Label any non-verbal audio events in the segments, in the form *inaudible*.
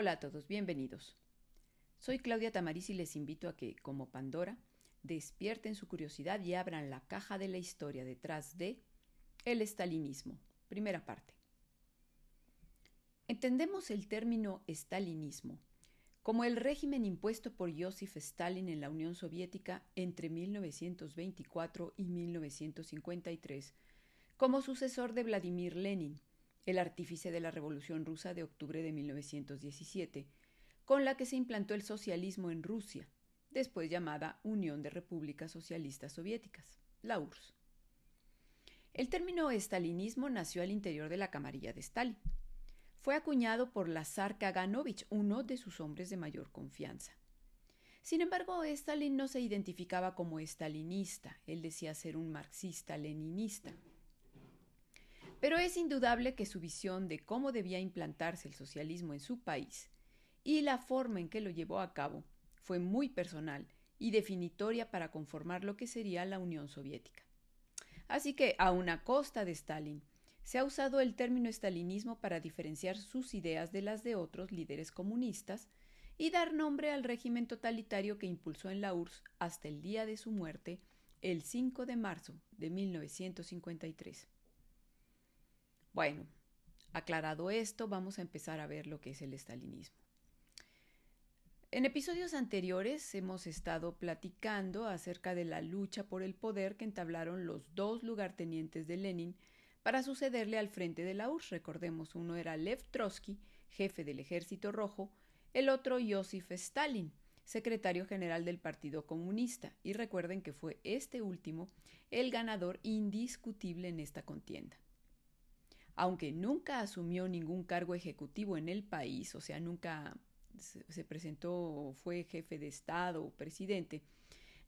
Hola a todos, bienvenidos. Soy Claudia Tamariz y les invito a que, como Pandora, despierten su curiosidad y abran la caja de la historia detrás de el estalinismo. Primera parte. Entendemos el término estalinismo como el régimen impuesto por Joseph Stalin en la Unión Soviética entre 1924 y 1953, como sucesor de Vladimir Lenin, el artífice de la Revolución Rusa de octubre de 1917, con la que se implantó el socialismo en Rusia, después llamada Unión de Repúblicas Socialistas Soviéticas, la URSS. El término estalinismo nació al interior de la camarilla de Stalin fue acuñado por Lazar Kaganovich, uno de sus hombres de mayor confianza. Sin embargo, Stalin no se identificaba como estalinista, él decía ser un marxista-leninista. Pero es indudable que su visión de cómo debía implantarse el socialismo en su país y la forma en que lo llevó a cabo fue muy personal y definitoria para conformar lo que sería la Unión Soviética. Así que, a una costa de Stalin, se ha usado el término estalinismo para diferenciar sus ideas de las de otros líderes comunistas y dar nombre al régimen totalitario que impulsó en la URSS hasta el día de su muerte, el 5 de marzo de 1953. Bueno, aclarado esto, vamos a empezar a ver lo que es el estalinismo. En episodios anteriores hemos estado platicando acerca de la lucha por el poder que entablaron los dos lugartenientes de Lenin para sucederle al frente de la URSS. Recordemos, uno era Lev Trotsky, jefe del Ejército Rojo, el otro Joseph Stalin, secretario general del Partido Comunista, y recuerden que fue este último el ganador indiscutible en esta contienda. Aunque nunca asumió ningún cargo ejecutivo en el país, o sea, nunca se presentó, fue jefe de Estado o presidente,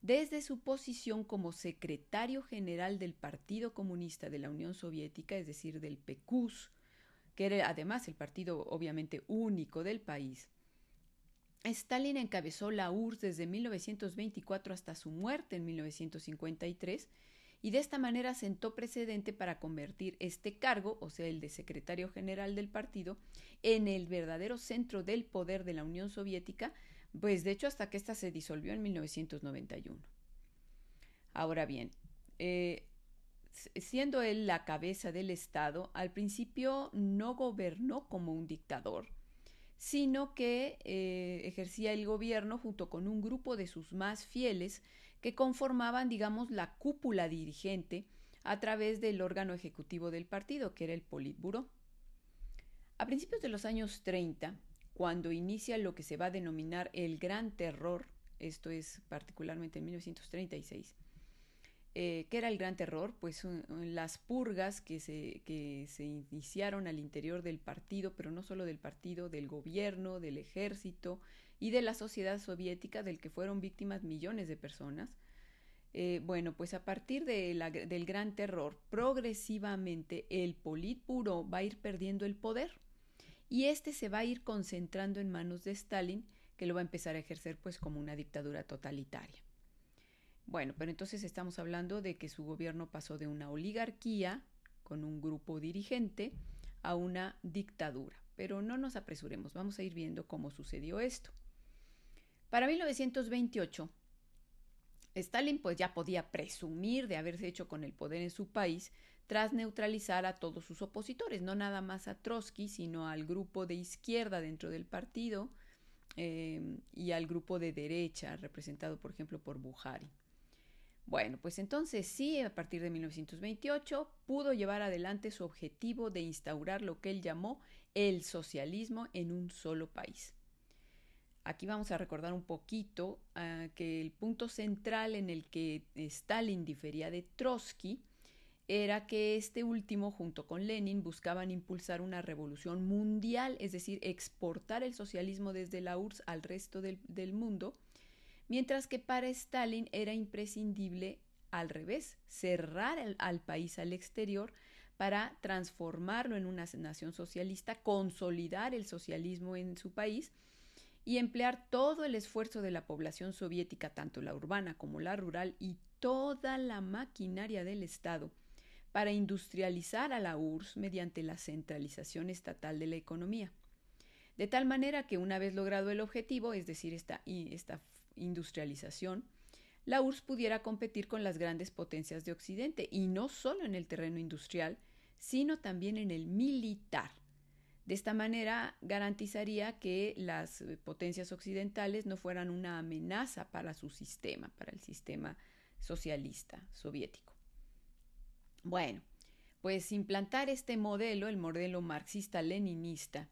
desde su posición como secretario general del Partido Comunista de la Unión Soviética, es decir, del PECUS, que era además el partido obviamente único del país. Stalin encabezó la URSS desde 1924 hasta su muerte en 1953 y de esta manera sentó precedente para convertir este cargo, o sea, el de secretario general del partido, en el verdadero centro del poder de la Unión Soviética, pues de hecho hasta que ésta se disolvió en 1991. Ahora bien, eh, siendo él la cabeza del Estado, al principio no gobernó como un dictador, sino que eh, ejercía el gobierno junto con un grupo de sus más fieles que conformaban, digamos, la cúpula dirigente a través del órgano ejecutivo del partido, que era el Politburo. A principios de los años 30, cuando inicia lo que se va a denominar el Gran Terror, esto es particularmente en 1936. Eh, ¿Qué era el Gran Terror? Pues las purgas que se, que se iniciaron al interior del partido, pero no solo del partido, del gobierno, del ejército y de la sociedad soviética, del que fueron víctimas millones de personas. Eh, bueno, pues a partir del Gran Terror, progresivamente el Politburo va a ir perdiendo el poder y este se va a ir concentrando en manos de Stalin, que lo va a empezar a ejercer pues como una dictadura totalitaria. Bueno, pero entonces estamos hablando de que su gobierno pasó de una oligarquía con un grupo dirigente a una dictadura. Pero no nos apresuremos, vamos a ir viendo cómo sucedió esto. Para 1928, Stalin pues ya podía presumir de haberse hecho con el poder en su país tras neutralizar a todos sus opositores, no nada más a Trotsky, sino al grupo de izquierda dentro del partido em, y al grupo de derecha, representado por ejemplo por Buhari. Bueno, pues entonces sí, a partir de 1928 pudo llevar adelante su objetivo de instaurar lo que él llamó el socialismo en un solo país. Aquí vamos a recordar un poquito ah, que el punto central en el que Stalin difería de Trotsky era que este último, junto con Lenin, buscaban impulsar una revolución mundial, es decir, exportar el socialismo desde la URSS al resto del, mundo, mientras que para Stalin era imprescindible, al revés, cerrar al país al exterior para transformarlo en una nación socialista, consolidar el socialismo en su país y emplear todo el esfuerzo de la población soviética, tanto la urbana como la rural, y toda la maquinaria del Estado para industrializar a la URSS mediante la centralización estatal de la economía. de tal manera que una vez logrado el objetivo, es decir, esta, esta industrialización, la URSS pudiera competir con las grandes potencias de Occidente, y no solo en el terreno industrial, sino también en el militar. De esta manera garantizaría que las potencias occidentales no fueran una amenaza para su sistema, para el sistema socialista soviético. Bueno, pues implantar este modelo, el modelo marxista-leninista,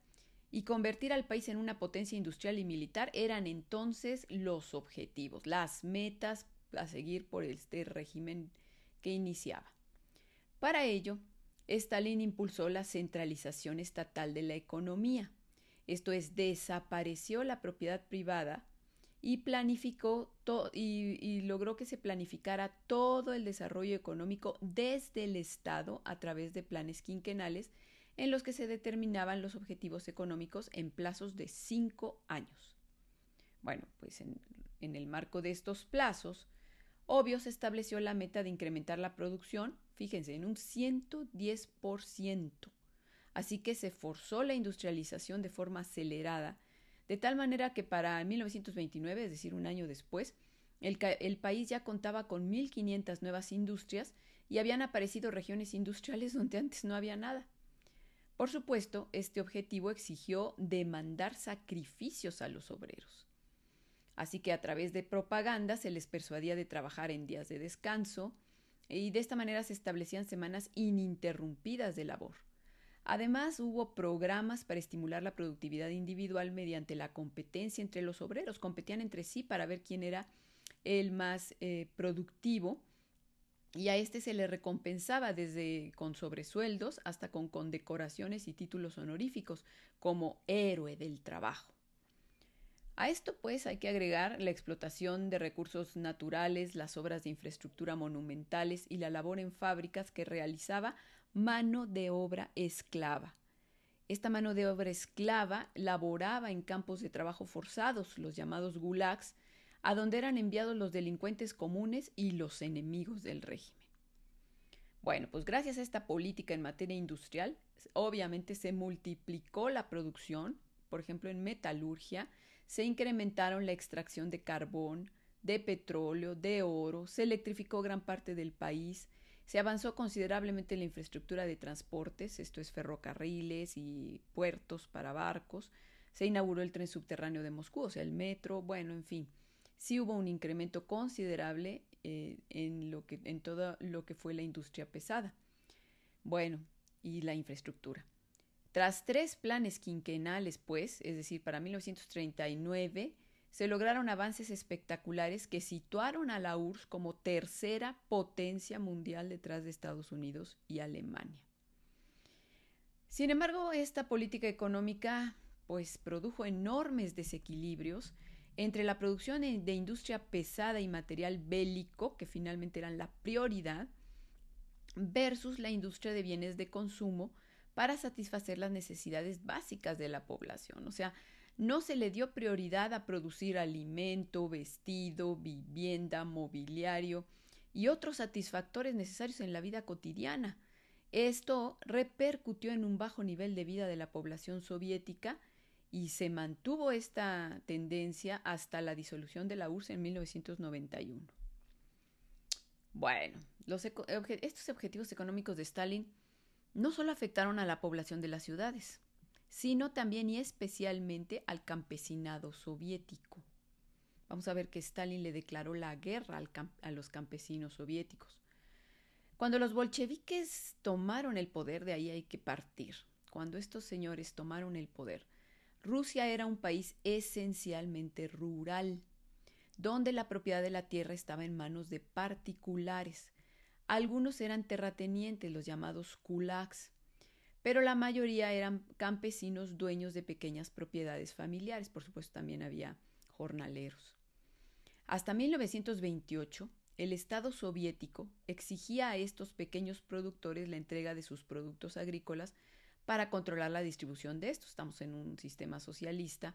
y convertir al país en una potencia industrial y militar eran entonces los objetivos, las metas a seguir por este régimen que iniciaba. Para ello, Stalin impulsó la centralización estatal de la economía, esto es, desapareció la propiedad privada y planificó y, y, logró que se planificara todo el desarrollo económico desde el Estado a través de planes quinquenales en los que se determinaban los objetivos económicos en plazos de cinco años. Bueno, pues en, en el marco de estos plazos, obvio se estableció la meta de incrementar la producción, fíjense, en un 110%. Así que se forzó la industrialización de forma acelerada, de tal manera que para 1929, es decir, un año después, el, el país ya contaba con 1.500 nuevas industrias y habían aparecido regiones industriales *laughs* donde antes no había nada. Por supuesto, este objetivo exigió demandar sacrificios a los obreros. Así que a través de propaganda se les persuadía de trabajar en días de descanso y de esta manera se establecían semanas ininterrumpidas de labor. Además, hubo programas para estimular la productividad individual mediante la competencia entre los obreros. Competían entre sí para ver quién era el más eh, productivo y a este se le recompensaba desde con sobresueldos hasta con condecoraciones y títulos honoríficos como héroe del trabajo. A esto pues hay que agregar la explotación de recursos naturales, las obras de infraestructura monumentales y la labor en fábricas que realizaba mano de obra esclava. Esta mano de obra esclava laboraba en campos de trabajo forzados, los llamados gulags, a donde eran enviados los delincuentes comunes y los enemigos del régimen. Bueno, pues gracias a esta política en materia industrial, obviamente se multiplicó la producción, por ejemplo, en metalurgia, se incrementaron la extracción de carbón, de petróleo, de oro, se electrificó gran parte del país, se avanzó considerablemente en la infraestructura de transportes, esto es ferrocarriles y puertos para barcos, se inauguró el tren subterráneo de Moscú, o sea, el metro, bueno, en fin sí hubo un incremento considerable eh, en, lo que, en todo lo que fue la industria pesada. Bueno, y la infraestructura. Tras tres planes quinquenales, pues, es decir, para 1939, se lograron avances espectaculares que situaron a la URSS como tercera potencia mundial detrás de Estados Unidos y Alemania. Sin embargo, esta política económica pues produjo enormes desequilibrios entre la producción de industria pesada y material bélico, que finalmente eran la prioridad, versus la industria de bienes de consumo para satisfacer las necesidades básicas de la población. O sea, no se le dio prioridad a producir alimento, vestido, vivienda, mobiliario y otros satisfactores necesarios en la vida cotidiana. Esto repercutió en un bajo nivel de vida de la población soviética y se mantuvo esta tendencia hasta la disolución de la URSS en 1991. Bueno, estos objetivos económicos de Stalin no solo afectaron a la población de las ciudades, sino también y especialmente al campesinado soviético. Vamos a ver que Stalin le declaró la guerra a los campesinos soviéticos. Cuando los bolcheviques tomaron el poder, de ahí hay que partir. Cuando estos señores tomaron el poder, Rusia era un país esencialmente rural, donde la propiedad de la tierra estaba en manos de particulares. Algunos eran terratenientes, los llamados kulaks, pero la mayoría eran campesinos dueños de pequeñas propiedades familiares. Por supuesto, también había jornaleros. Hasta 1928, el Estado soviético exigía a estos pequeños productores la entrega de sus productos agrícolas para controlar la distribución de esto. Estamos en un sistema socialista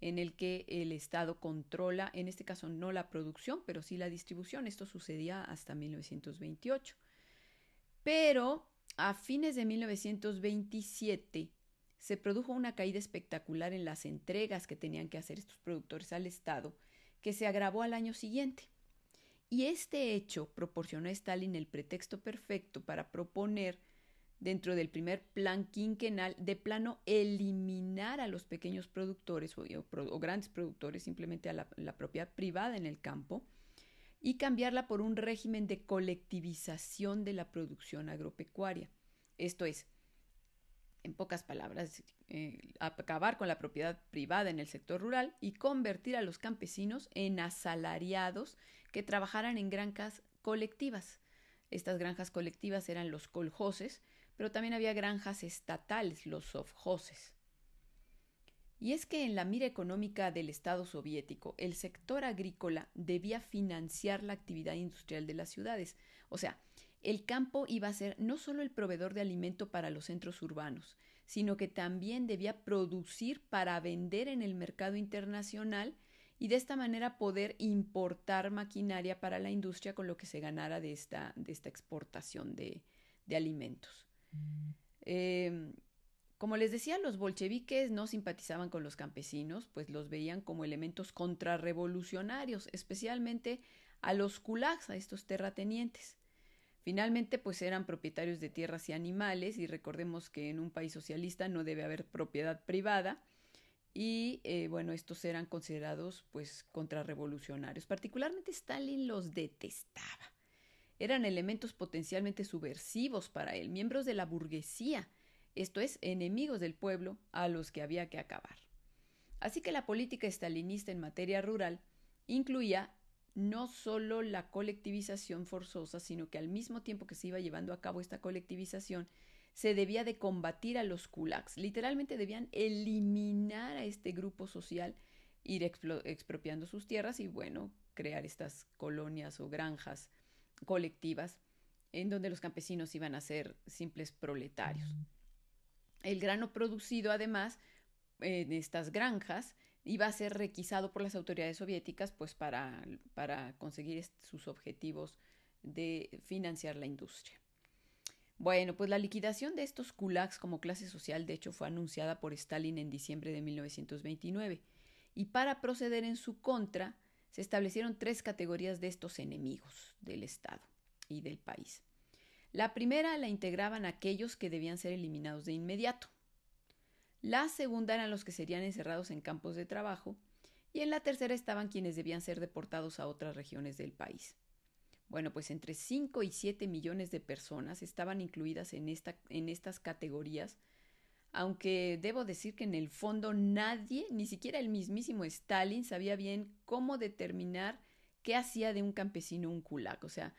en el que el Estado controla, en este caso no la producción, pero sí la distribución. Esto sucedía hasta 1928. Pero a fines de 1927, se produjo una caída espectacular en las entregas que tenían que hacer estos productores al Estado, que se agravó al año siguiente. Y este hecho proporcionó a Stalin el pretexto perfecto para proponer, dentro del primer plan quinquenal, de plano eliminar a los pequeños productores o, grandes productores, simplemente a la propiedad privada en el campo, y cambiarla por un régimen de colectivización de la producción agropecuaria. Esto es, en pocas palabras, eh, acabar con la propiedad privada en el sector rural y convertir a los campesinos en asalariados que trabajaran en granjas colectivas. Estas granjas colectivas eran los coljoses, pero también había granjas estatales, los sovjoses. Y es que en la mira económica del Estado soviético, el sector agrícola debía financiar la actividad industrial de las ciudades. O sea, el campo iba a ser no solo el proveedor de alimento para los centros urbanos, sino que también debía producir para vender en el mercado internacional y de esta manera poder importar maquinaria para la industria con lo que se ganara de esta, de esta exportación de, alimentos. Eh, como les decía, los bolcheviques no simpatizaban con los campesinos, pues los veían como elementos contrarrevolucionarios, especialmente a los kulaks, a estos terratenientes. Finalmente, pues eran propietarios de tierras y animales, y recordemos que en un país socialista no debe haber propiedad privada, y eh, bueno, estos eran considerados pues contrarrevolucionarios. Particularmente Stalin los detestaba. Eran elementos potencialmente subversivos para él, miembros de la burguesía, esto es, enemigos del pueblo a los que había que acabar. Así que la política estalinista en materia rural incluía no solo la colectivización forzosa, sino que al mismo tiempo que se iba llevando a cabo esta colectivización, se debía de combatir a los kulaks. Literalmente debían eliminar a este grupo social, ir expropiando sus tierras y, bueno, crear estas colonias o granjas colectivas en donde los campesinos iban a ser simples proletarios. El grano producido, además, en estas granjas, iba a ser requisado por las autoridades soviéticas pues para, para conseguir sus objetivos de financiar la industria. Bueno, pues la liquidación de estos kulaks como clase social de hecho fue anunciada por Stalin en diciembre de 1929 y para proceder en su contra se establecieron tres categorías de estos enemigos del Estado y del país. La primera la integraban aquellos que debían ser eliminados de inmediato. La segunda eran los que serían encerrados en campos de trabajo. Y en la tercera estaban quienes debían ser deportados a otras regiones del país. Bueno, pues entre 5 y 7 millones de personas estaban incluidas en, en estas categorías, aunque debo decir que en el fondo nadie, ni siquiera el mismísimo Stalin, sabía bien cómo determinar qué hacía de un campesino un kulak. O sea,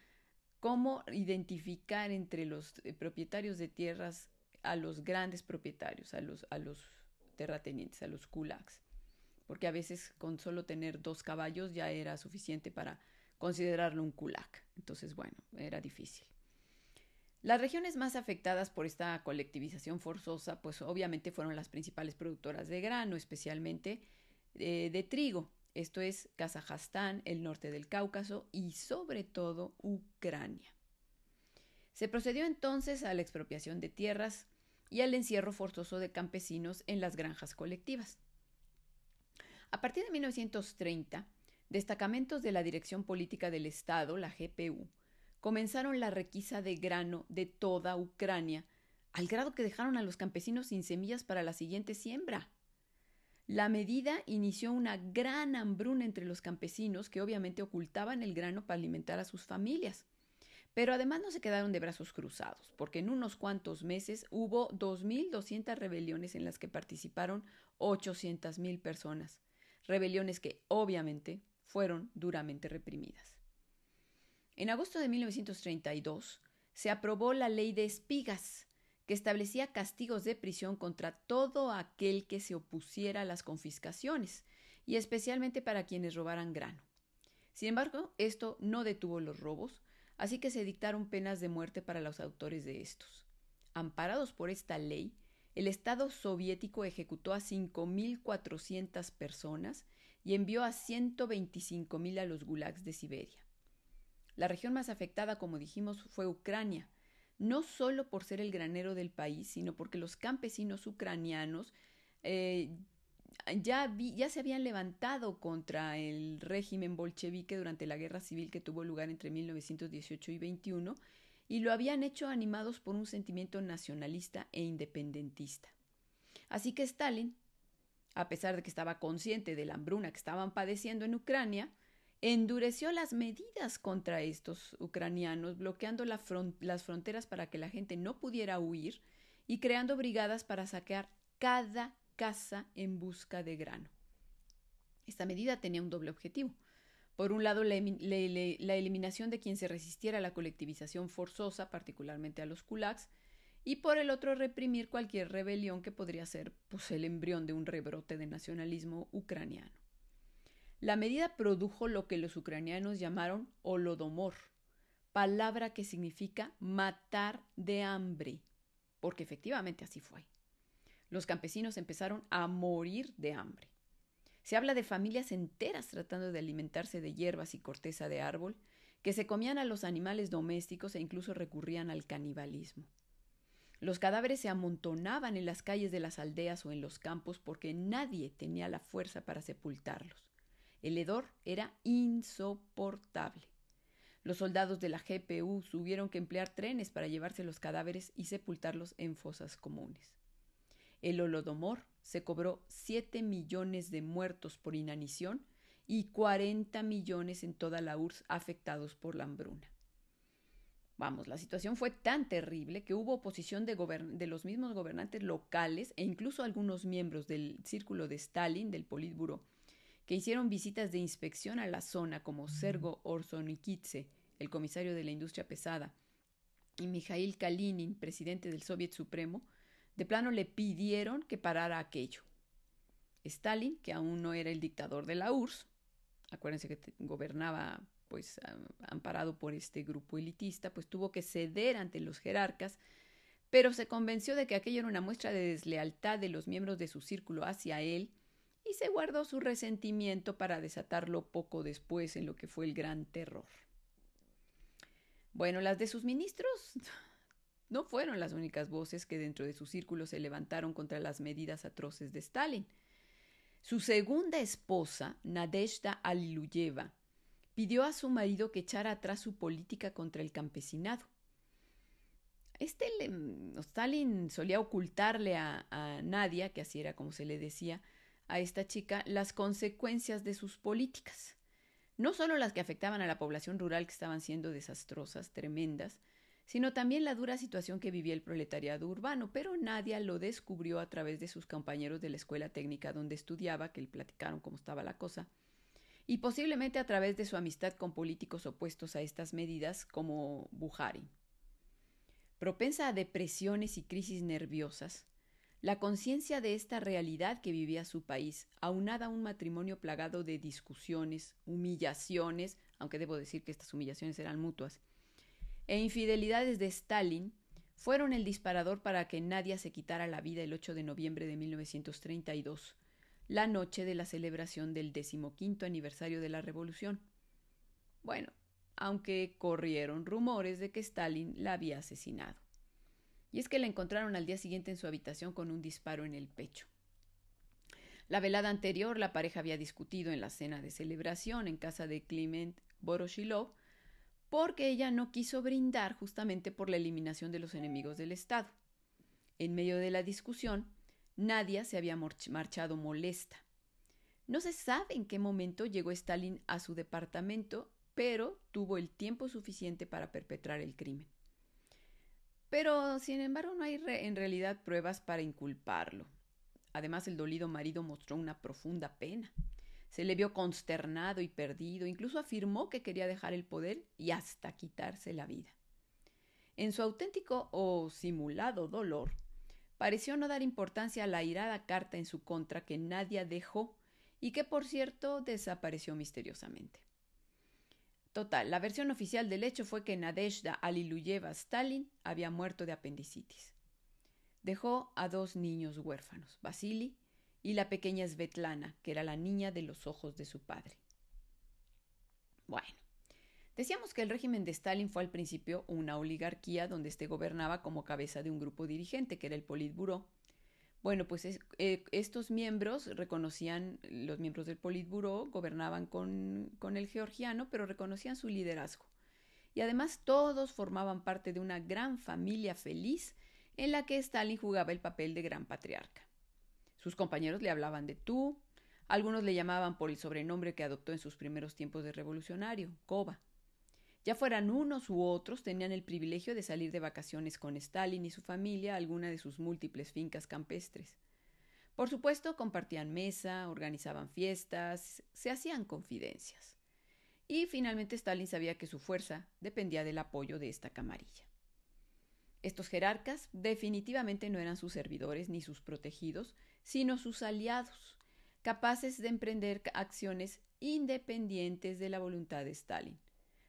cómo identificar entre los eh, propietarios de tierras a los grandes propietarios, a los, terratenientes, a los kulaks. Porque a veces con solo tener dos caballos ya era suficiente para considerarlo un kulak. Entonces, bueno, era difícil. Las regiones más afectadas por esta colectivización forzosa, pues obviamente fueron las principales productoras de grano, especialmente eh, de trigo. Esto es Kazajstán, el norte del Cáucaso y sobre todo Ucrania. Se procedió entonces a la expropiación de tierras y al encierro forzoso de campesinos en las granjas colectivas. A partir de 1930, destacamentos de la Dirección Política del Estado, la GPU, comenzaron la requisa de grano de toda Ucrania, al grado que dejaron a los campesinos sin semillas para la siguiente siembra. La medida inició una gran hambruna entre los campesinos que obviamente ocultaban el grano para alimentar a sus familias. Pero además no se quedaron de brazos cruzados, porque en unos cuantos meses hubo 2.200 rebeliones en las que participaron 800.000 personas, rebeliones que obviamente fueron duramente reprimidas. En agosto de 1932 se aprobó la ley de espigas, que establecía castigos de prisión contra todo aquel que se opusiera a las confiscaciones, y especialmente para quienes robaran grano. Sin embargo, esto no detuvo los robos, así que se dictaron penas de muerte para los autores de estos. Amparados por esta ley, el Estado soviético ejecutó a 5.400 personas y envió a 125.000 a los gulags de Siberia. La región más afectada, como dijimos, fue Ucrania, no solo por ser el granero del país, sino porque los campesinos ucranianos eh, ya, ya se habían levantado contra el régimen bolchevique durante la guerra civil que tuvo lugar entre 1918 y 21 y lo habían hecho animados por un sentimiento nacionalista e independentista. Así que Stalin, a pesar de que estaba consciente de la hambruna que estaban padeciendo en Ucrania, endureció las medidas contra estos ucranianos, bloqueando las fronteras para que la gente no pudiera huir y creando brigadas para saquear cada casa en busca de grano. Esta medida tenía un doble objetivo. Por un lado, la, eliminación de quien se resistiera a la colectivización forzosa, particularmente a los kulaks, y por el otro, reprimir cualquier rebelión que podría ser pues, el embrión de un rebrote de nacionalismo ucraniano. La medida produjo lo que los ucranianos llamaron holodomor, palabra que significa matar de hambre, porque efectivamente así fue los campesinos empezaron a morir de hambre. Se habla de familias enteras tratando de alimentarse de hierbas y corteza de árbol, que se comían a los animales domésticos e incluso recurrían al canibalismo. Los cadáveres se amontonaban en las calles de las aldeas o en los campos porque nadie tenía la fuerza para sepultarlos. El hedor era insoportable. Los soldados de la GPU tuvieron que emplear trenes para llevarse los cadáveres y sepultarlos en fosas comunes. El Holodomor se cobró 7 millones de muertos por inanición y 40 millones en toda la URSS afectados por la hambruna. Vamos, la situación fue tan terrible que hubo oposición de, los mismos gobernantes locales e incluso algunos miembros del círculo de Stalin, del Politburo, que hicieron visitas de inspección a la zona, como Sergo Orsonikidze, el comisario de la industria pesada, y Mikhail Kalinin, presidente del Soviet Supremo, de plano le pidieron que parara aquello. Stalin, que aún no era el dictador de la URSS, acuérdense que gobernaba pues amparado por este grupo elitista, pues tuvo que ceder ante los jerarcas, pero se convenció de que aquello era una muestra de deslealtad de los miembros de su círculo hacia él y se guardó su resentimiento para desatarlo poco después en lo que fue el gran terror. Bueno, las de sus ministros *laughs* no fueron las únicas voces que dentro de su círculo se levantaron contra las medidas atroces de Stalin. Su segunda esposa, Nadezhda Aliluyeva, pidió a su marido que echara atrás su política contra el campesinado. Este Stalin solía ocultarle a, a Nadia, que así era como se le decía, a esta chica, las consecuencias de sus políticas. No solo las que afectaban a la población rural, que estaban siendo desastrosas, tremendas, sino también la dura situación que vivía el proletariado urbano, pero Nadia lo descubrió a través de sus compañeros de la escuela técnica donde estudiaba, que le platicaron cómo estaba la cosa, y posiblemente a través de su amistad con políticos opuestos a estas medidas como Buhari. Propensa a depresiones y crisis nerviosas, la conciencia de esta realidad que vivía su país, aunada a un matrimonio plagado de discusiones, humillaciones, aunque debo decir que estas humillaciones eran mutuas, e infidelidades de Stalin fueron el disparador para que Nadia se quitara la vida el 8 de noviembre de 1932, la noche de la celebración del decimoquinto aniversario de la revolución. Bueno, aunque corrieron rumores de que Stalin la había asesinado. Y es que la encontraron al día siguiente en su habitación con un disparo en el pecho. La velada anterior, la pareja había discutido en la cena de celebración en casa de Clement Boroshilov porque ella no quiso brindar justamente por la eliminación de los enemigos del Estado. En medio de la discusión, Nadia se había marchado molesta. No se sabe en qué momento llegó Stalin a su departamento, pero tuvo el tiempo suficiente para perpetrar el crimen. Pero, sin embargo, no hay en realidad pruebas para inculparlo. Además, el dolido marido mostró una profunda pena. Se le vio consternado y perdido, incluso afirmó que quería dejar el poder y hasta quitarse la vida. En su auténtico o simulado dolor, pareció no dar importancia a la irada carta en su contra que Nadia dejó y que, por cierto, desapareció misteriosamente. Total, la versión oficial del hecho fue que Nadezhda Aliluyeva Stalin había muerto de apendicitis. Dejó a dos niños huérfanos, Vasily y la pequeña Svetlana, que era la niña de los ojos de su padre. Bueno, Decíamos que el régimen de Stalin fue al principio una oligarquía donde éste gobernaba como cabeza de un grupo dirigente, que era el Politburó. Bueno, pues eh, estos miembros reconocían, los miembros del Politburó gobernaban con, con el georgiano, pero reconocían su liderazgo. Y además todos formaban parte de una gran familia feliz en la que Stalin jugaba el papel de gran patriarca. Sus compañeros le hablaban de tú, algunos le llamaban por el sobrenombre que adoptó en sus primeros tiempos de revolucionario, Koba. Ya fueran unos u otros, tenían el privilegio de salir de vacaciones con Stalin y su familia a alguna de sus múltiples fincas campestres. Por supuesto, compartían mesa, organizaban fiestas, se hacían confidencias. Y finalmente Stalin sabía que su fuerza dependía del apoyo de esta camarilla. Estos jerarcas definitivamente no eran sus servidores ni sus protegidos, sino sus aliados, capaces de emprender acciones independientes de la voluntad de Stalin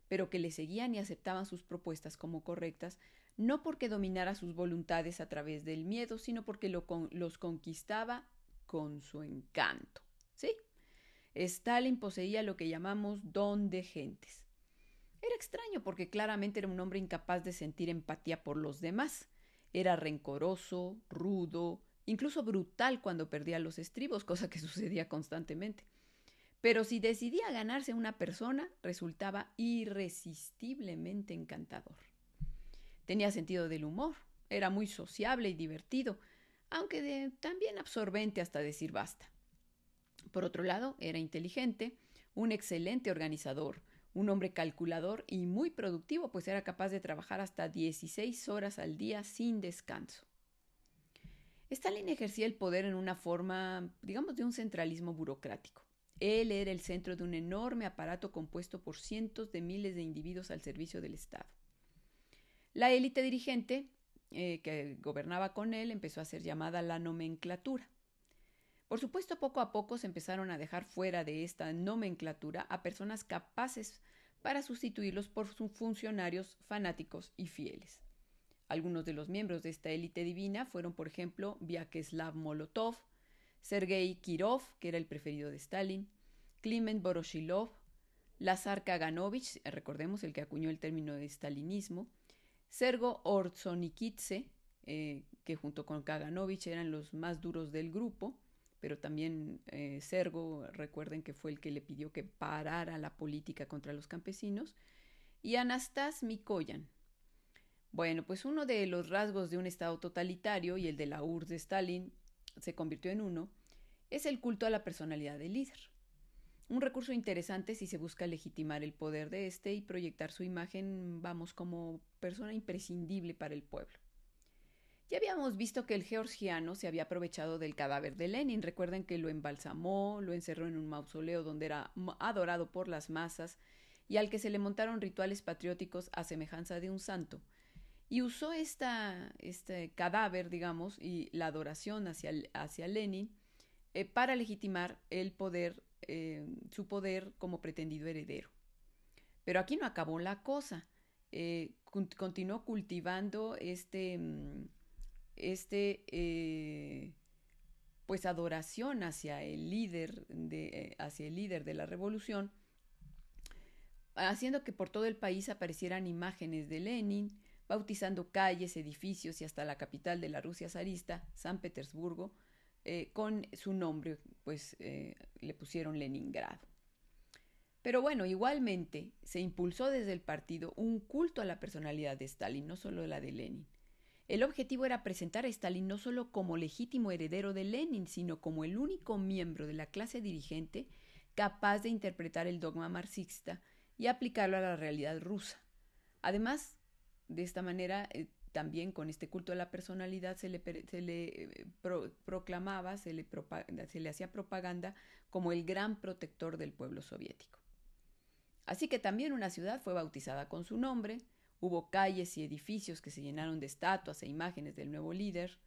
pero que le seguían y aceptaban sus propuestas como correctas, no porque dominara sus voluntades a través del miedo, sino porque los conquistaba con su encanto. ¿Sí? Stalin poseía lo que llamamos don de gentes. Era extraño porque claramente era un hombre incapaz de sentir empatía por los demás. Era rencoroso, rudo, incluso brutal cuando perdía los estribos, *laughs* cosa que sucedía constantemente. Pero si decidía ganarse a una persona, resultaba irresistiblemente encantador. Tenía sentido del humor, era muy sociable y divertido, aunque también absorbente hasta decir basta. Por otro lado, era inteligente, un excelente organizador, un hombre calculador y muy productivo, pues era capaz de trabajar hasta 16 horas al día sin descanso. Stalin ejercía el poder en una forma, digamos, de un centralismo burocrático. Él era el centro de un enorme aparato compuesto por cientos de miles de individuos al servicio del Estado. La élite dirigente eh, que gobernaba con él empezó a ser llamada la nomenclatura. Por supuesto, poco a poco se empezaron a dejar fuera de esta nomenclatura a personas capaces para sustituirlos por sus funcionarios fanáticos y fieles. Algunos de los miembros de esta élite divina fueron, por ejemplo, Vyacheslav Molotov, Sergei Kirov, que era el preferido de Stalin, Kliment Voroshilov, Lazar Kaganovich, recordemos el que acuñó el término de stalinismo, Sergo Orzonikidze, eh, que junto con Kaganovich eran los más duros del grupo, pero también eh, Sergo, recuerden que fue el que le pidió que parara la política contra los campesinos, y Anastas Mikoyan. Bueno, pues uno de los rasgos de un Estado totalitario y el de la URSS de Stalin se convirtió en uno, es el culto a la personalidad del líder. Un recurso interesante si se busca legitimar el poder de éste y proyectar su imagen, vamos, como persona imprescindible para el pueblo. Ya habíamos visto que el georgiano se había aprovechado del cadáver de Lenin. Recuerden que lo embalsamó, lo encerró en un mausoleo donde era adorado por las masas y al que se le montaron rituales patrióticos a semejanza de un santo, y usó esta, este cadáver, digamos, y la adoración hacia, hacia Lenin eh, para legitimar el poder, eh, su poder como pretendido heredero. Pero aquí no acabó la cosa. Eh, continuó cultivando este, mm, este pues adoración hacia el líder de, hacia el líder de la revolución, haciendo que por todo el país aparecieran imágenes de Lenin, bautizando calles, edificios y hasta la capital de la Rusia zarista, San Petersburgo, eh, con su nombre, pues eh, le pusieron Leningrado. Pero bueno, igualmente se impulsó desde el partido un culto a la personalidad de Stalin, no solo la de Lenin. El objetivo era presentar a Stalin no solo como legítimo heredero de Lenin, sino como el único miembro de la clase dirigente capaz de interpretar el dogma marxista y aplicarlo a la realidad rusa. Además, de esta manera, eh, también con este culto a la personalidad se le, eh, proclamaba, se le, se le hacía propaganda como el gran protector del pueblo soviético. Así que también una ciudad fue bautizada con su nombre, hubo calles y edificios que se llenaron de estatuas e imágenes del nuevo líder,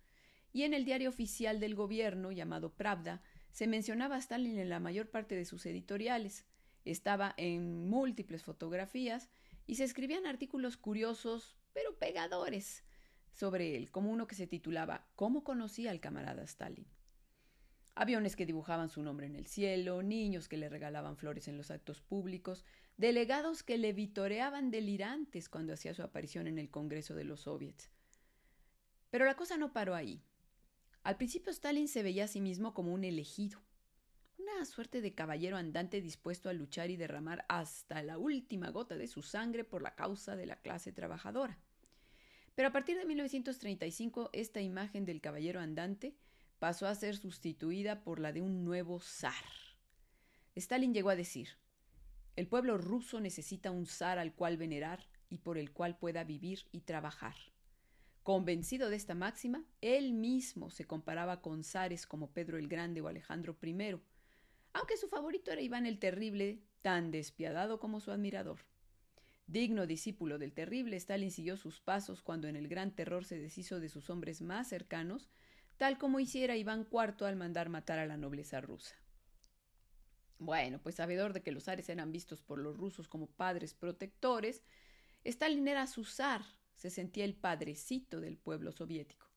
y en el diario oficial del gobierno, llamado Pravda, se mencionaba a Stalin en la mayor parte de sus editoriales, estaba en múltiples fotografías y se escribían artículos curiosos, pero pegadores, sobre él, como uno que se titulaba ¿Cómo conocía al camarada Stalin? Aviones que dibujaban su nombre en el cielo, niños que le regalaban flores en los actos públicos, delegados que le vitoreaban delirantes cuando hacía su aparición en el Congreso de los Soviets. Pero la cosa no paró ahí. Al principio Stalin se veía a sí mismo como un elegido, suerte de caballero andante dispuesto a luchar y derramar hasta la última gota de su sangre por la causa de la clase trabajadora. Pero a partir de 1935 esta imagen del caballero andante pasó a ser sustituida por la de un nuevo zar. Stalin llegó a decir, el pueblo ruso necesita un zar al cual venerar y por el cual pueda vivir y trabajar. Convencido de esta máxima, él mismo se comparaba con zares como Pedro el Grande o Alejandro I, aunque su favorito era Iván el Terrible, tan despiadado como su admirador. Digno discípulo del Terrible, Stalin siguió sus pasos cuando en el Gran Terror se deshizo de sus hombres más cercanos, tal como hiciera Iván IV al mandar matar a la nobleza rusa. Bueno, pues sabedor de que los zares eran vistos por los rusos como padres protectores, Stalin era su zar, se sentía el padrecito del pueblo soviético.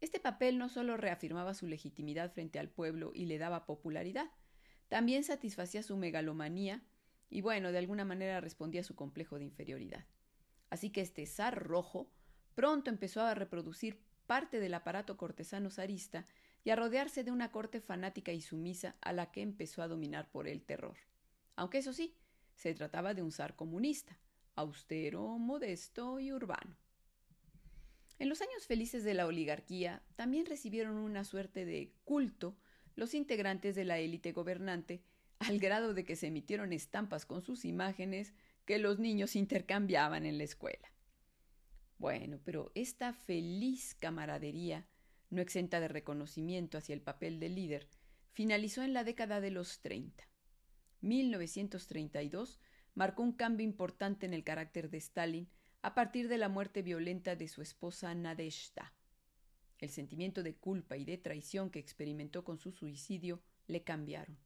Este papel no solo reafirmaba su legitimidad frente al pueblo y le daba popularidad, también satisfacía su megalomanía y bueno, de alguna manera respondía a su complejo de inferioridad. Así que este zar rojo pronto empezó a reproducir parte del aparato cortesano zarista y a rodearse de una corte fanática y sumisa a la que empezó a dominar por el terror. Aunque eso sí, se trataba de un zar comunista, austero, modesto y urbano. En los años felices de la oligarquía también recibieron una suerte de culto los integrantes de la élite gobernante, al grado de que se emitieron estampas con sus imágenes que los niños intercambiaban en la escuela. Bueno, pero esta feliz camaradería, no exenta de reconocimiento hacia el papel del líder, finalizó en la década de los 30. 1932 marcó un cambio importante en el carácter de Stalin a partir de la muerte violenta de su esposa Nadezhda. El sentimiento de culpa y de traición que experimentó con su suicidio le cambiaron.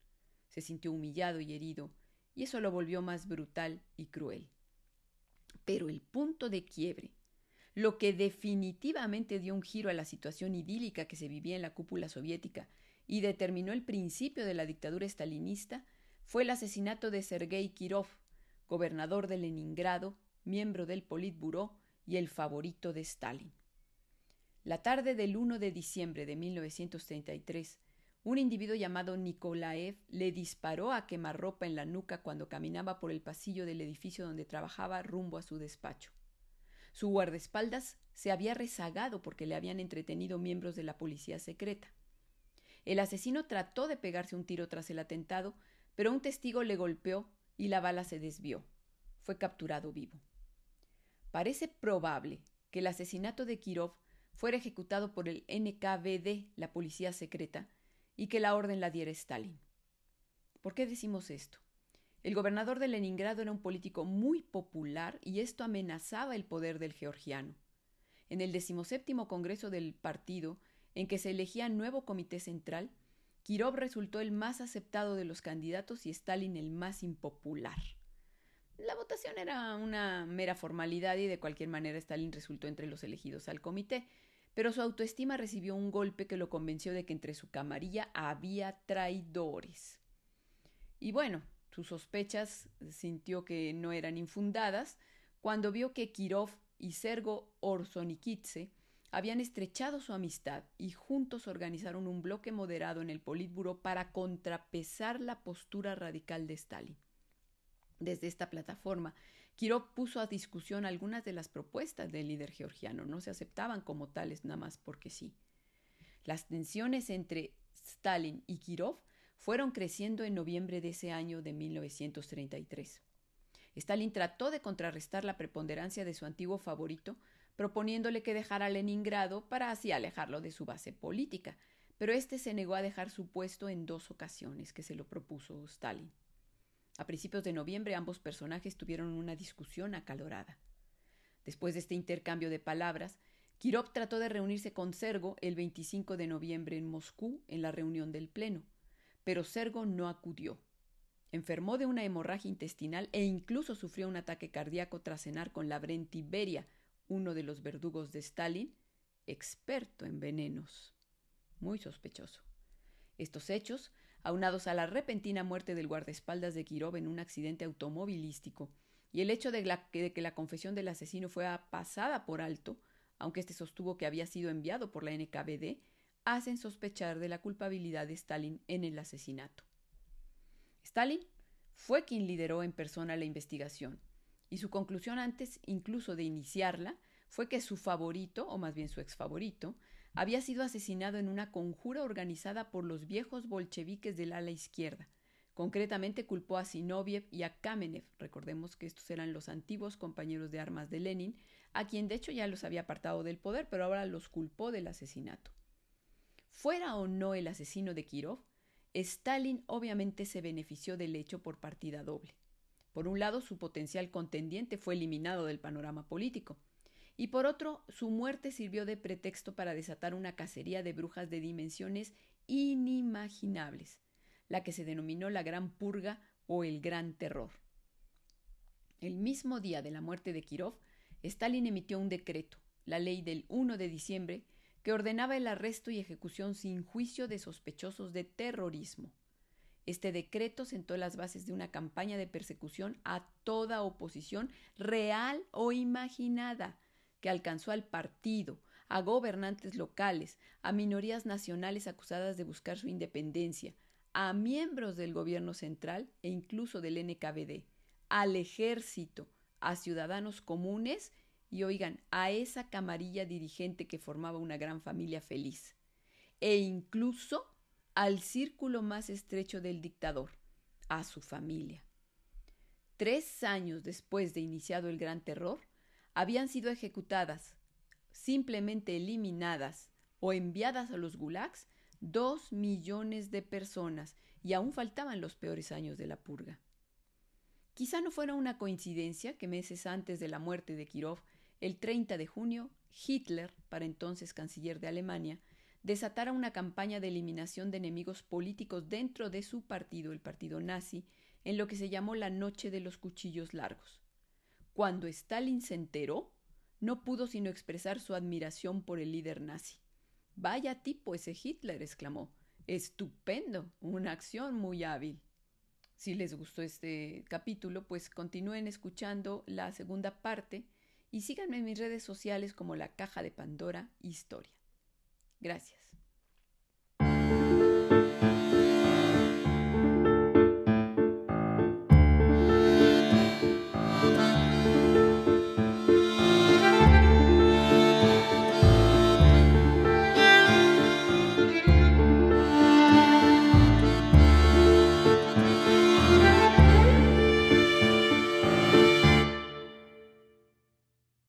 Se sintió humillado y herido, y eso lo volvió más brutal y cruel. Pero el punto de quiebre, lo que definitivamente dio un giro a la situación idílica que se vivía en la cúpula soviética y determinó el principio de la dictadura estalinista, fue el asesinato de Sergei Kirov, gobernador de Leningrado, miembro del Politburó y el favorito de Stalin. La tarde del 1 de diciembre de 1933, un individuo llamado Nikolaev le disparó a quemarropa en la nuca cuando caminaba por el pasillo del edificio donde trabajaba rumbo a su despacho. Su guardaespaldas se había rezagado porque le habían entretenido miembros de la policía secreta. El asesino trató de pegarse un tiro tras el atentado, pero un testigo le golpeó y la bala se desvió. Fue capturado vivo. Parece probable que el asesinato de Kirov fuera ejecutado por el NKVD, la policía secreta, y que la orden la diera Stalin. ¿Por qué decimos esto? El gobernador de Leningrado era un político muy popular y esto amenazaba el poder del georgiano. En el decimoséptimo congreso del partido, en que se elegía nuevo comité central, Kirov resultó el más aceptado de los candidatos y Stalin el más impopular. La votación era una mera formalidad y de cualquier manera Stalin resultó entre los elegidos al comité, pero su autoestima recibió un golpe que lo convenció de que entre su camarilla había traidores. Y bueno, sus sospechas sintió que no eran infundadas cuando vio que Kirov y Sergo Orsonikidze habían estrechado su amistad y juntos organizaron un bloque moderado en el Politburo para contrapesar la postura radical de Stalin. Desde esta plataforma, Kirov puso a discusión algunas de las propuestas del líder georgiano, no se aceptaban como tales nada más porque sí. Las tensiones entre Stalin y Kirov fueron creciendo en noviembre de ese año de 1933. Stalin trató de contrarrestar la preponderancia de su antiguo favorito, proponiéndole que dejara Leningrado para así alejarlo de su base política, pero este se negó a dejar su puesto en dos ocasiones que se lo propuso Stalin. A principios de noviembre ambos personajes tuvieron una discusión acalorada. Después de este intercambio de palabras, Kirov trató de reunirse con Sergo el 25 de noviembre en Moscú en la reunión del Pleno, pero Sergo no acudió. Enfermó de una hemorragia intestinal e incluso sufrió un ataque cardíaco tras cenar con Lavrenti Beria, uno de los verdugos de Stalin, experto en venenos. Muy sospechoso. Estos hechos, aunados a la repentina muerte del guardaespaldas de Kirov en un accidente automovilístico, y el hecho de, que la confesión del asesino fue pasada por alto, aunque éste sostuvo que había sido enviado por la NKVD, hacen sospechar de la culpabilidad de Stalin en el asesinato. Stalin fue quien lideró en persona la investigación, y su conclusión antes incluso de iniciarla fue que su favorito, o más bien su ex favorito, había sido asesinado en una conjura organizada por los viejos bolcheviques del ala izquierda. Concretamente culpó a Zinoviev y a Kamenev, recordemos que estos eran los antiguos compañeros de armas de Lenin, a quien de hecho ya los había apartado del poder, pero ahora los culpó del asesinato. Fuera o no el asesino de Kirov, Stalin obviamente se benefició del hecho por partida doble. Por un lado, su potencial contendiente fue eliminado del panorama político, y por otro, su muerte sirvió de pretexto para desatar una cacería de brujas de dimensiones inimaginables, la que se denominó la Gran Purga o el Gran Terror. El mismo día de la muerte de Kirov, Stalin emitió un decreto, la ley del 1 de diciembre, que ordenaba el arresto y ejecución sin juicio de sospechosos de terrorismo. Este decreto sentó las bases de una campaña de persecución a toda oposición real o imaginada, que alcanzó al partido, a gobernantes locales, a minorías nacionales acusadas de buscar su independencia, a miembros del gobierno central e incluso del NKVD, al ejército, a ciudadanos comunes y oigan, a esa camarilla dirigente que formaba una gran familia feliz, e incluso al círculo más estrecho del dictador, a su familia. Tres años después de iniciado el Gran Terror, habían sido ejecutadas, simplemente eliminadas o enviadas a los gulags dos millones de personas y aún faltaban los peores años de la purga. Quizá no fuera una coincidencia que meses antes de la muerte de Kirov, el 30 de junio, Hitler, para entonces canciller de Alemania, desatara una campaña de eliminación de enemigos políticos dentro de su partido, el partido nazi, en lo que se llamó la Noche de los Cuchillos Largos. Cuando Stalin se enteró, no pudo sino expresar su admiración por el líder nazi. Vaya tipo ese Hitler, exclamó. Estupendo, una acción muy hábil. Si les gustó este capítulo, pues continúen escuchando la segunda parte y síganme en mis redes sociales como la Caja de Pandora Historia. Gracias.